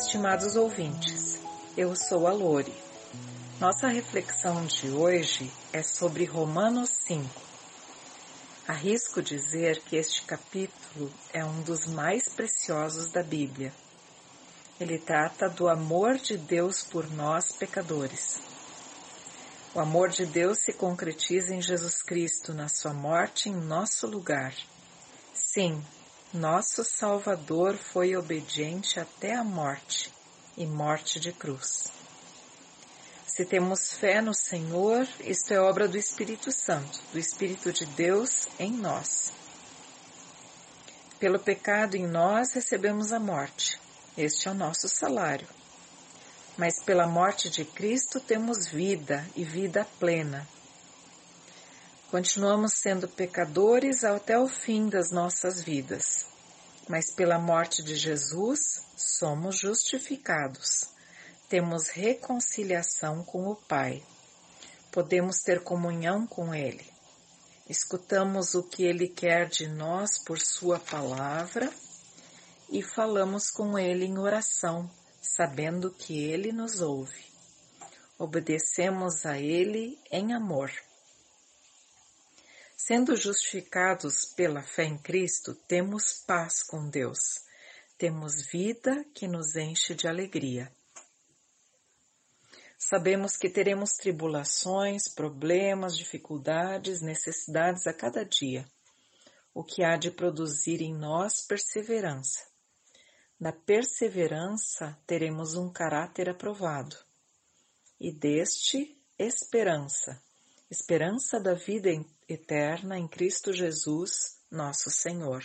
Estimados ouvintes, eu sou a Lore. Nossa reflexão de hoje é sobre Romanos 5. Arrisco dizer que este capítulo é um dos mais preciosos da Bíblia. Ele trata do amor de Deus por nós pecadores. O amor de Deus se concretiza em Jesus Cristo na sua morte em nosso lugar. Sim, nosso Salvador foi obediente até a morte e morte de cruz. Se temos fé no Senhor, isto é obra do Espírito Santo, do Espírito de Deus em nós. Pelo pecado em nós recebemos a morte. Este é o nosso salário. Mas pela morte de Cristo temos vida e vida plena. Continuamos sendo pecadores até o fim das nossas vidas, mas pela morte de Jesus somos justificados temos reconciliação com o Pai. Podemos ter comunhão com Ele. Escutamos o que Ele quer de nós por Sua palavra e falamos com Ele em oração, sabendo que Ele nos ouve. Obedecemos a Ele em amor. Sendo justificados pela fé em Cristo, temos paz com Deus. Temos vida que nos enche de alegria. Sabemos que teremos tribulações, problemas, dificuldades, necessidades a cada dia, o que há de produzir em nós perseverança. Da perseverança teremos um caráter aprovado, e deste, esperança, esperança da vida eterna em Cristo Jesus, nosso Senhor.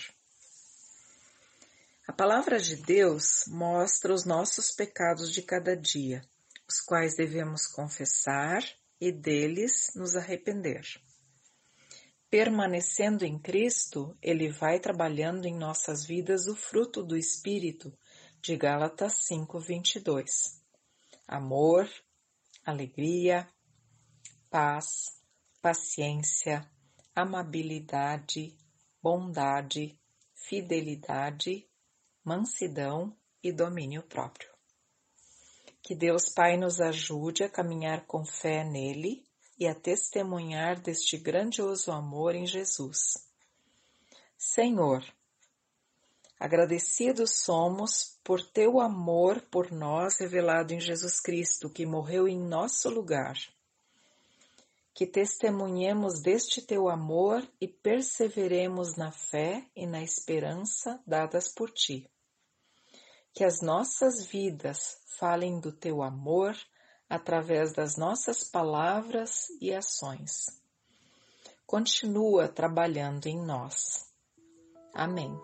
A palavra de Deus mostra os nossos pecados de cada dia os quais devemos confessar e deles nos arrepender. Permanecendo em Cristo, Ele vai trabalhando em nossas vidas o fruto do Espírito, de Gálatas 5:22. Amor, alegria, paz, paciência, amabilidade, bondade, fidelidade, mansidão e domínio próprio. Que Deus Pai nos ajude a caminhar com fé nele e a testemunhar deste grandioso amor em Jesus. Senhor, agradecidos somos por teu amor por nós revelado em Jesus Cristo, que morreu em nosso lugar. Que testemunhemos deste teu amor e perseveremos na fé e na esperança dadas por ti que as nossas vidas falem do teu amor através das nossas palavras e ações. Continua trabalhando em nós. Amém.